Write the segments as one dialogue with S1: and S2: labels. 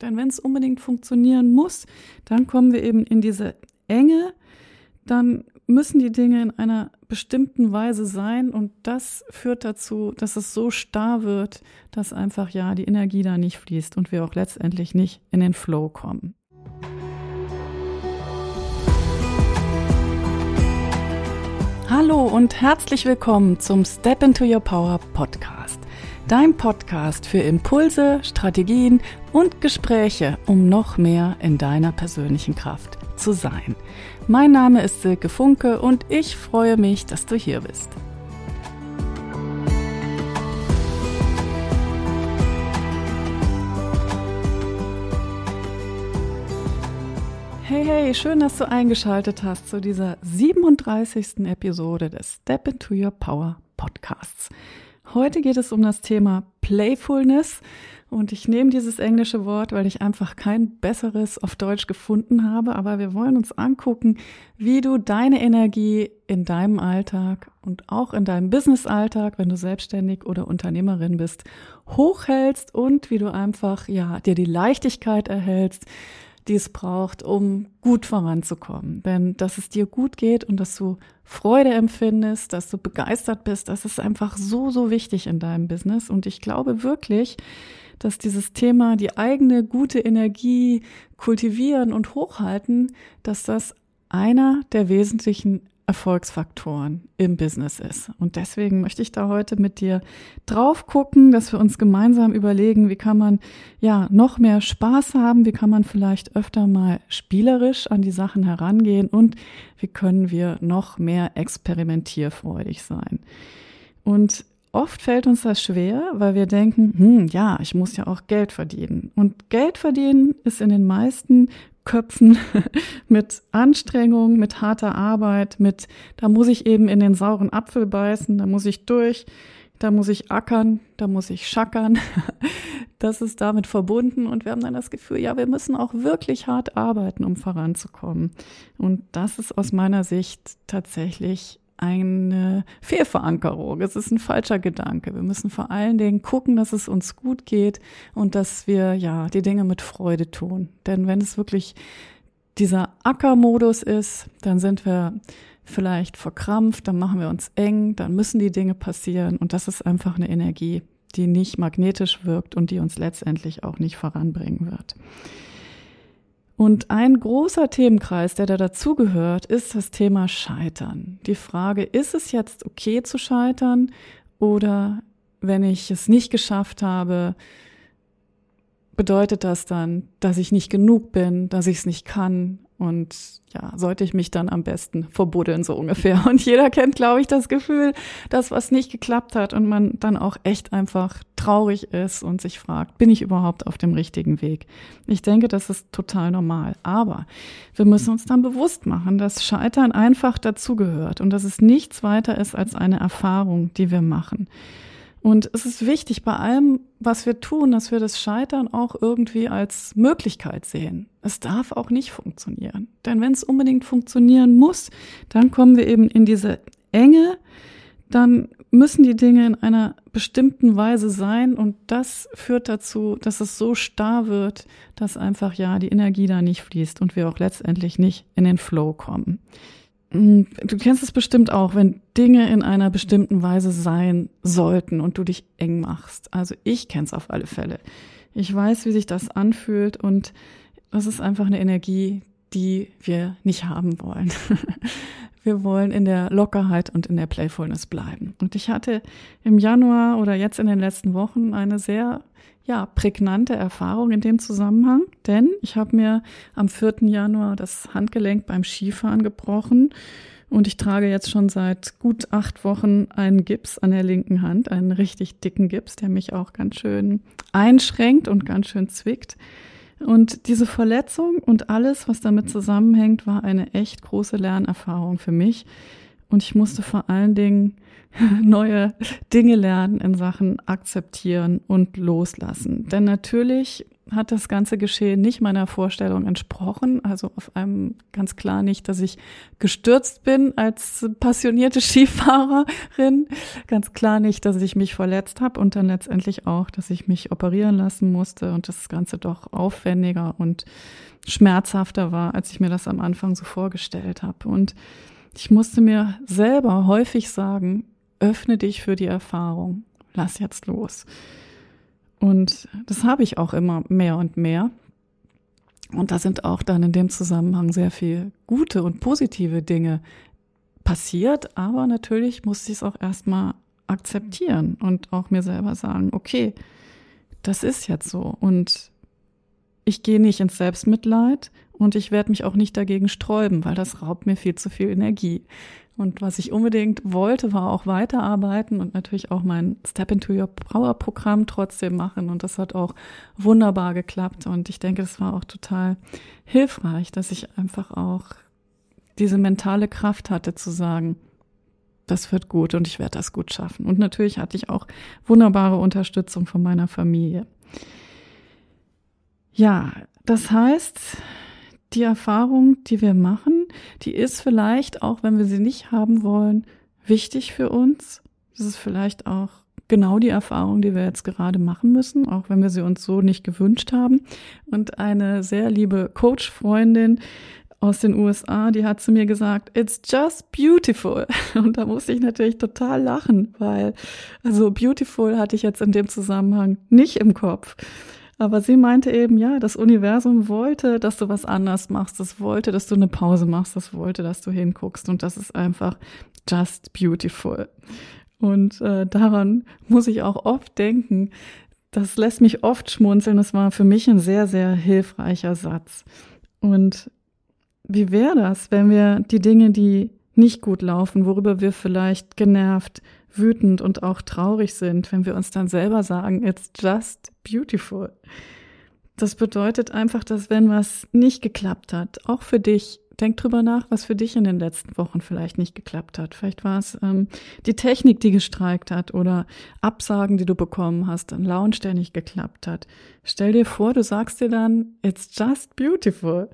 S1: Denn wenn es unbedingt funktionieren muss, dann kommen wir eben in diese Enge, dann müssen die Dinge in einer bestimmten Weise sein und das führt dazu, dass es so starr wird, dass einfach ja die Energie da nicht fließt und wir auch letztendlich nicht in den Flow kommen. Hallo und herzlich willkommen zum Step into Your Power Podcast. Dein Podcast für Impulse, Strategien und Gespräche, um noch mehr in deiner persönlichen Kraft zu sein. Mein Name ist Silke Funke und ich freue mich, dass du hier bist. Hey, hey, schön, dass du eingeschaltet hast zu dieser 37. Episode des Step into Your Power Podcasts. Heute geht es um das Thema Playfulness. Und ich nehme dieses englische Wort, weil ich einfach kein besseres auf Deutsch gefunden habe, aber wir wollen uns angucken, wie du deine Energie in deinem Alltag und auch in deinem Business-Alltag, wenn du selbstständig oder Unternehmerin bist, hochhältst und wie du einfach, ja, dir die Leichtigkeit erhältst, die es braucht, um gut voranzukommen. Denn dass es dir gut geht und dass du Freude empfindest, dass du begeistert bist, das ist einfach so, so wichtig in deinem Business. Und ich glaube wirklich, dass dieses Thema die eigene gute Energie kultivieren und hochhalten, dass das einer der wesentlichen Erfolgsfaktoren im Business ist. Und deswegen möchte ich da heute mit dir drauf gucken, dass wir uns gemeinsam überlegen, wie kann man ja noch mehr Spaß haben, wie kann man vielleicht öfter mal spielerisch an die Sachen herangehen und wie können wir noch mehr experimentierfreudig sein. Und oft fällt uns das schwer, weil wir denken, hm, ja, ich muss ja auch Geld verdienen. Und Geld verdienen ist in den meisten Köpfen mit Anstrengung, mit harter Arbeit, mit, da muss ich eben in den sauren Apfel beißen, da muss ich durch, da muss ich ackern, da muss ich schackern. Das ist damit verbunden und wir haben dann das Gefühl, ja, wir müssen auch wirklich hart arbeiten, um voranzukommen. Und das ist aus meiner Sicht tatsächlich eine Fehlverankerung. Es ist ein falscher Gedanke. Wir müssen vor allen Dingen gucken, dass es uns gut geht und dass wir ja die Dinge mit Freude tun. Denn wenn es wirklich dieser Ackermodus ist, dann sind wir vielleicht verkrampft, dann machen wir uns eng, dann müssen die Dinge passieren und das ist einfach eine Energie, die nicht magnetisch wirkt und die uns letztendlich auch nicht voranbringen wird. Und ein großer Themenkreis, der da dazugehört, ist das Thema Scheitern. Die Frage, ist es jetzt okay zu scheitern oder wenn ich es nicht geschafft habe, bedeutet das dann, dass ich nicht genug bin, dass ich es nicht kann und ja, sollte ich mich dann am besten verbuddeln, so ungefähr. Und jeder kennt, glaube ich, das Gefühl, dass was nicht geklappt hat und man dann auch echt einfach traurig ist und sich fragt, bin ich überhaupt auf dem richtigen Weg? Ich denke, das ist total normal. Aber wir müssen uns dann bewusst machen, dass Scheitern einfach dazugehört und dass es nichts weiter ist als eine Erfahrung, die wir machen. Und es ist wichtig bei allem, was wir tun, dass wir das Scheitern auch irgendwie als Möglichkeit sehen. Es darf auch nicht funktionieren. Denn wenn es unbedingt funktionieren muss, dann kommen wir eben in diese Enge, dann müssen die Dinge in einer bestimmten Weise sein und das führt dazu, dass es so starr wird, dass einfach ja die Energie da nicht fließt und wir auch letztendlich nicht in den Flow kommen. Mm, du kennst es bestimmt auch, wenn Dinge in einer bestimmten Weise sein sollten und du dich eng machst. Also ich kenne es auf alle Fälle. Ich weiß, wie sich das anfühlt und das ist einfach eine Energie, die wir nicht haben wollen. Wir wollen in der Lockerheit und in der Playfulness bleiben. Und ich hatte im Januar oder jetzt in den letzten Wochen eine sehr ja, prägnante Erfahrung in dem Zusammenhang, denn ich habe mir am 4. Januar das Handgelenk beim Skifahren gebrochen und ich trage jetzt schon seit gut acht Wochen einen Gips an der linken Hand, einen richtig dicken Gips, der mich auch ganz schön einschränkt und ganz schön zwickt. Und diese Verletzung und alles, was damit zusammenhängt, war eine echt große Lernerfahrung für mich. Und ich musste vor allen Dingen neue Dinge lernen in Sachen akzeptieren und loslassen. Denn natürlich hat das ganze Geschehen nicht meiner Vorstellung entsprochen. Also auf einem ganz klar nicht, dass ich gestürzt bin als passionierte Skifahrerin. Ganz klar nicht, dass ich mich verletzt habe und dann letztendlich auch, dass ich mich operieren lassen musste und das Ganze doch aufwendiger und schmerzhafter war, als ich mir das am Anfang so vorgestellt habe. Und ich musste mir selber häufig sagen, öffne dich für die Erfahrung, lass jetzt los. Und das habe ich auch immer mehr und mehr. Und da sind auch dann in dem Zusammenhang sehr viel gute und positive Dinge passiert, aber natürlich musste ich es auch erstmal akzeptieren und auch mir selber sagen, okay, das ist jetzt so und ich gehe nicht ins Selbstmitleid und ich werde mich auch nicht dagegen sträuben, weil das raubt mir viel zu viel Energie. Und was ich unbedingt wollte, war auch weiterarbeiten und natürlich auch mein Step into Your Power Programm trotzdem machen. Und das hat auch wunderbar geklappt. Und ich denke, das war auch total hilfreich, dass ich einfach auch diese mentale Kraft hatte zu sagen, das wird gut und ich werde das gut schaffen. Und natürlich hatte ich auch wunderbare Unterstützung von meiner Familie. Ja, das heißt, die Erfahrung, die wir machen, die ist vielleicht, auch wenn wir sie nicht haben wollen, wichtig für uns. Das ist vielleicht auch genau die Erfahrung, die wir jetzt gerade machen müssen, auch wenn wir sie uns so nicht gewünscht haben. Und eine sehr liebe Coach-Freundin aus den USA, die hat zu mir gesagt, it's just beautiful. Und da musste ich natürlich total lachen, weil, also beautiful hatte ich jetzt in dem Zusammenhang nicht im Kopf. Aber sie meinte eben, ja, das Universum wollte, dass du was anders machst. Das wollte, dass du eine Pause machst. Das wollte, dass du hinguckst. Und das ist einfach just beautiful. Und äh, daran muss ich auch oft denken. Das lässt mich oft schmunzeln. Das war für mich ein sehr, sehr hilfreicher Satz. Und wie wäre das, wenn wir die Dinge, die nicht gut laufen, worüber wir vielleicht genervt, wütend und auch traurig sind, wenn wir uns dann selber sagen, it's just beautiful. Das bedeutet einfach, dass wenn was nicht geklappt hat, auch für dich, denk drüber nach, was für dich in den letzten Wochen vielleicht nicht geklappt hat. Vielleicht war es ähm, die Technik, die gestreikt hat oder Absagen, die du bekommen hast, ein Lounge, der nicht geklappt hat. Stell dir vor, du sagst dir dann, it's just beautiful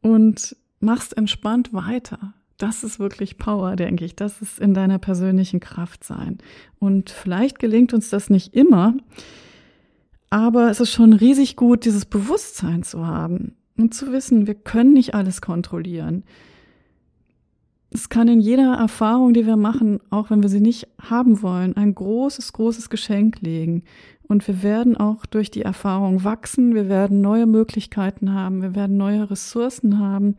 S1: und machst entspannt weiter das ist wirklich Power, denke ich. Das ist in deiner persönlichen Kraft sein. Und vielleicht gelingt uns das nicht immer, aber es ist schon riesig gut, dieses Bewusstsein zu haben und zu wissen, wir können nicht alles kontrollieren. Es kann in jeder Erfahrung, die wir machen, auch wenn wir sie nicht haben wollen, ein großes, großes Geschenk legen. Und wir werden auch durch die Erfahrung wachsen, wir werden neue Möglichkeiten haben, wir werden neue Ressourcen haben.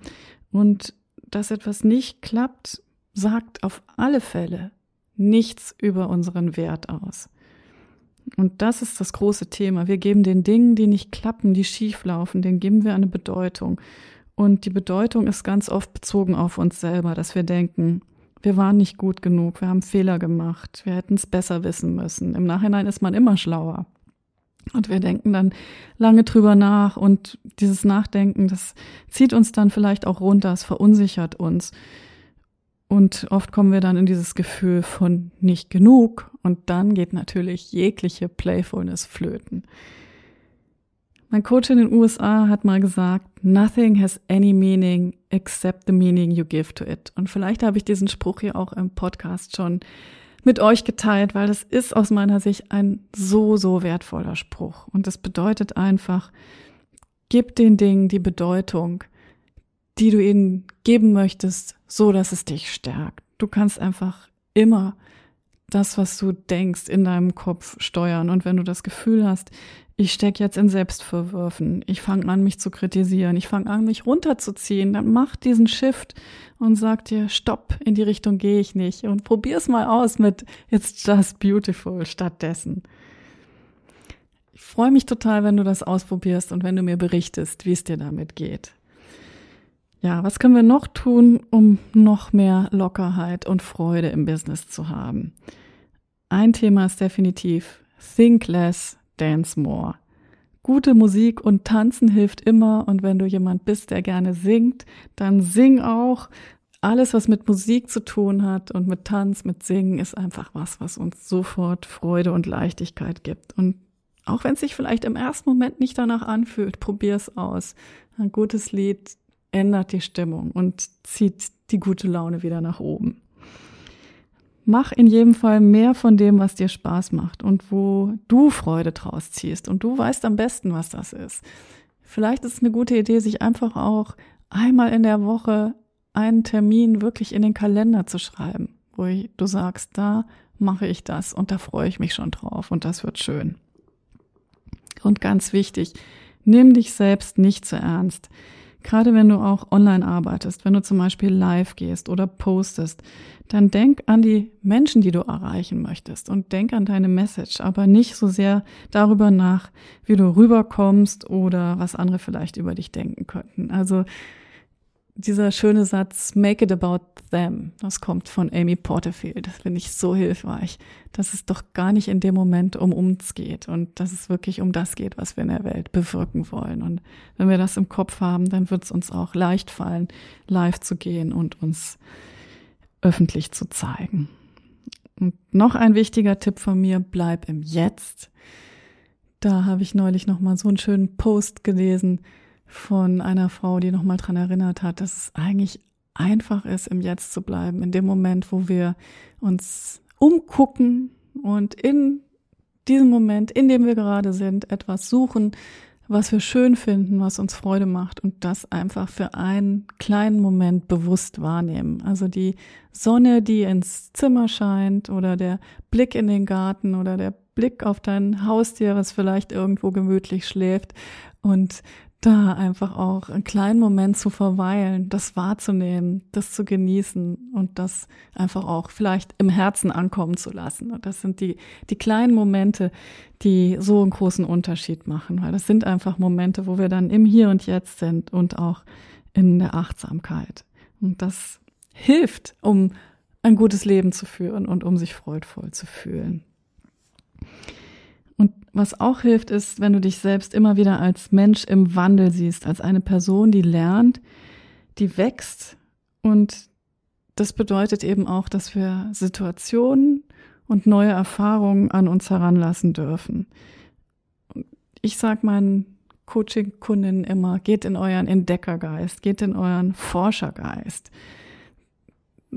S1: Und dass etwas nicht klappt, sagt auf alle Fälle nichts über unseren Wert aus. Und das ist das große Thema. Wir geben den Dingen, die nicht klappen, die schief laufen, denen geben wir eine Bedeutung. Und die Bedeutung ist ganz oft bezogen auf uns selber, dass wir denken, wir waren nicht gut genug, wir haben Fehler gemacht, wir hätten es besser wissen müssen. Im Nachhinein ist man immer schlauer. Und wir denken dann lange drüber nach und dieses Nachdenken, das zieht uns dann vielleicht auch runter, es verunsichert uns. Und oft kommen wir dann in dieses Gefühl von nicht genug und dann geht natürlich jegliche Playfulness flöten. Mein Coach in den USA hat mal gesagt, nothing has any meaning except the meaning you give to it. Und vielleicht habe ich diesen Spruch hier auch im Podcast schon mit euch geteilt, weil das ist aus meiner Sicht ein so, so wertvoller Spruch. Und das bedeutet einfach, gib den Dingen die Bedeutung, die du ihnen geben möchtest, so dass es dich stärkt. Du kannst einfach immer das, was du denkst, in deinem Kopf steuern. Und wenn du das Gefühl hast, ich stecke jetzt in Selbstverwürfen, ich fange an, mich zu kritisieren, ich fange an, mich runterzuziehen, dann mach diesen Shift und sag dir, stopp, in die Richtung gehe ich nicht und probier's mal aus mit It's just beautiful stattdessen. Ich freue mich total, wenn du das ausprobierst und wenn du mir berichtest, wie es dir damit geht. Ja, was können wir noch tun, um noch mehr Lockerheit und Freude im Business zu haben? Ein Thema ist definitiv Think Less, Dance More. Gute Musik und Tanzen hilft immer und wenn du jemand bist, der gerne singt, dann sing auch. Alles, was mit Musik zu tun hat und mit Tanz, mit Singen, ist einfach was, was uns sofort Freude und Leichtigkeit gibt. Und Auch wenn es sich vielleicht im ersten Moment nicht danach anfühlt, probier es aus. Ein gutes Lied ändert die Stimmung und zieht die gute Laune wieder nach oben. Mach in jedem Fall mehr von dem, was dir Spaß macht und wo du Freude draus ziehst. Und du weißt am besten, was das ist. Vielleicht ist es eine gute Idee, sich einfach auch einmal in der Woche einen Termin wirklich in den Kalender zu schreiben, wo du sagst, da mache ich das und da freue ich mich schon drauf und das wird schön. Und ganz wichtig, nimm dich selbst nicht zu ernst. Gerade wenn du auch online arbeitest, wenn du zum Beispiel live gehst oder postest, dann denk an die Menschen, die du erreichen möchtest und denk an deine Message, aber nicht so sehr darüber nach, wie du rüberkommst oder was andere vielleicht über dich denken könnten. Also dieser schöne Satz, make it about them, das kommt von Amy Porterfield. Das finde ich so hilfreich, dass es doch gar nicht in dem Moment um uns geht und dass es wirklich um das geht, was wir in der Welt bewirken wollen. Und wenn wir das im Kopf haben, dann wird es uns auch leicht fallen, live zu gehen und uns öffentlich zu zeigen. Und noch ein wichtiger Tipp von mir, bleib im Jetzt. Da habe ich neulich noch mal so einen schönen Post gelesen, von einer Frau, die nochmal dran erinnert hat, dass es eigentlich einfach ist, im Jetzt zu bleiben, in dem Moment, wo wir uns umgucken und in diesem Moment, in dem wir gerade sind, etwas suchen, was wir schön finden, was uns Freude macht und das einfach für einen kleinen Moment bewusst wahrnehmen. Also die Sonne, die ins Zimmer scheint oder der Blick in den Garten oder der Blick auf dein Haustier, was vielleicht irgendwo gemütlich schläft und da einfach auch einen kleinen Moment zu verweilen, das wahrzunehmen, das zu genießen und das einfach auch vielleicht im Herzen ankommen zu lassen. Und das sind die, die kleinen Momente, die so einen großen Unterschied machen, weil das sind einfach Momente, wo wir dann im Hier und Jetzt sind und auch in der Achtsamkeit. Und das hilft, um ein gutes Leben zu führen und um sich freudvoll zu fühlen. Was auch hilft, ist, wenn du dich selbst immer wieder als Mensch im Wandel siehst, als eine Person, die lernt, die wächst. Und das bedeutet eben auch, dass wir Situationen und neue Erfahrungen an uns heranlassen dürfen. Ich sage meinen Coaching-Kundinnen immer, geht in euren Entdeckergeist, geht in euren Forschergeist.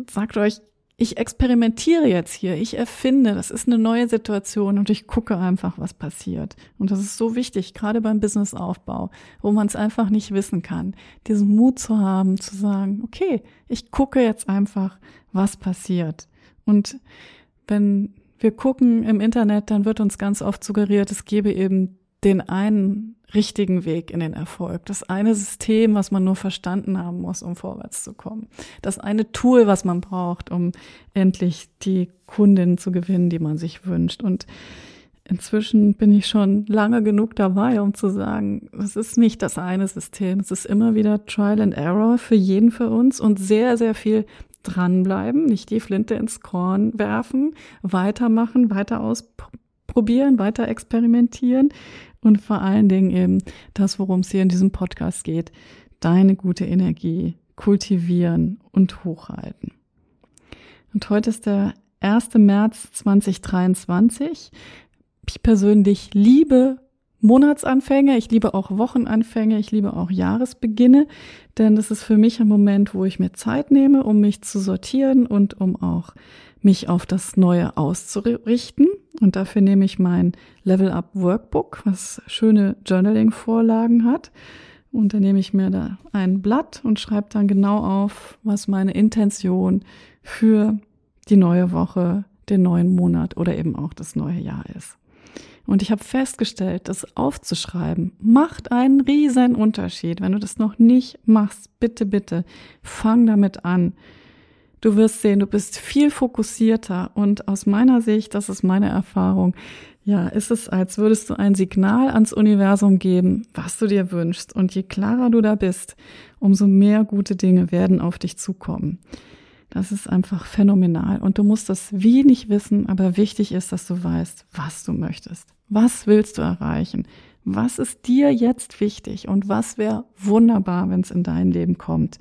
S1: Sagt euch, ich experimentiere jetzt hier, ich erfinde, das ist eine neue Situation und ich gucke einfach, was passiert. Und das ist so wichtig, gerade beim Businessaufbau, wo man es einfach nicht wissen kann, diesen Mut zu haben, zu sagen, okay, ich gucke jetzt einfach, was passiert. Und wenn wir gucken im Internet, dann wird uns ganz oft suggeriert, es gebe eben den einen richtigen Weg in den Erfolg. Das eine System, was man nur verstanden haben muss, um vorwärts zu kommen. Das eine Tool, was man braucht, um endlich die Kundin zu gewinnen, die man sich wünscht. Und inzwischen bin ich schon lange genug dabei, um zu sagen, es ist nicht das eine System. Es ist immer wieder Trial and Error für jeden für uns und sehr, sehr viel dranbleiben, nicht die Flinte ins Korn werfen, weitermachen, weiter ausprobieren, weiter experimentieren und vor allen Dingen eben das, worum es hier in diesem Podcast geht, deine gute Energie kultivieren und hochhalten. Und heute ist der 1. März 2023. Ich persönlich liebe Monatsanfänge, ich liebe auch Wochenanfänge, ich liebe auch Jahresbeginne, denn das ist für mich ein Moment, wo ich mir Zeit nehme, um mich zu sortieren und um auch mich auf das Neue auszurichten. Und dafür nehme ich mein Level Up Workbook, was schöne Journaling-Vorlagen hat. Und dann nehme ich mir da ein Blatt und schreibe dann genau auf, was meine Intention für die neue Woche, den neuen Monat oder eben auch das neue Jahr ist. Und ich habe festgestellt, das aufzuschreiben macht einen riesen Unterschied. Wenn du das noch nicht machst, bitte, bitte, fang damit an. Du wirst sehen, du bist viel fokussierter und aus meiner Sicht, das ist meine Erfahrung, ja, ist es, als würdest du ein Signal ans Universum geben, was du dir wünschst. Und je klarer du da bist, umso mehr gute Dinge werden auf dich zukommen. Das ist einfach phänomenal. Und du musst das wie nicht wissen, aber wichtig ist, dass du weißt, was du möchtest. Was willst du erreichen? Was ist dir jetzt wichtig? Und was wäre wunderbar, wenn es in dein Leben kommt?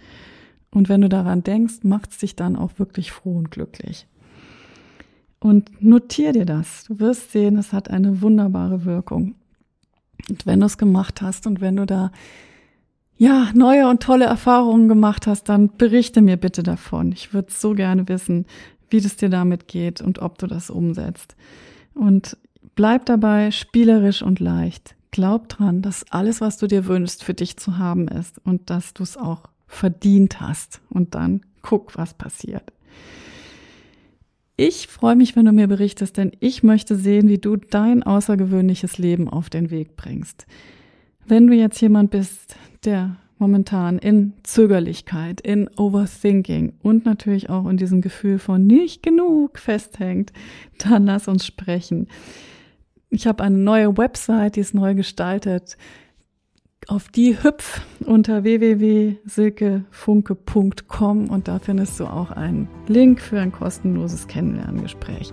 S1: Und wenn du daran denkst, macht es dich dann auch wirklich froh und glücklich. Und notier dir das. Du wirst sehen, es hat eine wunderbare Wirkung. Und wenn du es gemacht hast und wenn du da ja, neue und tolle Erfahrungen gemacht hast, dann berichte mir bitte davon. Ich würde so gerne wissen, wie das dir damit geht und ob du das umsetzt. Und bleib dabei spielerisch und leicht. Glaub dran, dass alles, was du dir wünschst, für dich zu haben ist und dass du es auch verdient hast. Und dann guck, was passiert. Ich freue mich, wenn du mir berichtest, denn ich möchte sehen, wie du dein außergewöhnliches Leben auf den Weg bringst. Wenn du jetzt jemand bist, der momentan in Zögerlichkeit, in Overthinking und natürlich auch in diesem Gefühl von nicht genug festhängt, dann lass uns sprechen. Ich habe eine neue Website, die ist neu gestaltet. Auf die hüpf unter www.silkefunke.com und da findest du auch einen Link für ein kostenloses Kennenlerngespräch.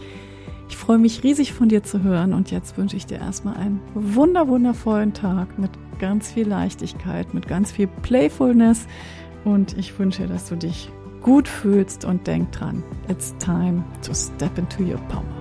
S1: Ich freue mich riesig von dir zu hören und jetzt wünsche ich dir erstmal einen wunder wundervollen Tag mit ganz viel Leichtigkeit, mit ganz viel Playfulness und ich wünsche, dass du dich gut fühlst und denk dran, it's time to step into your power.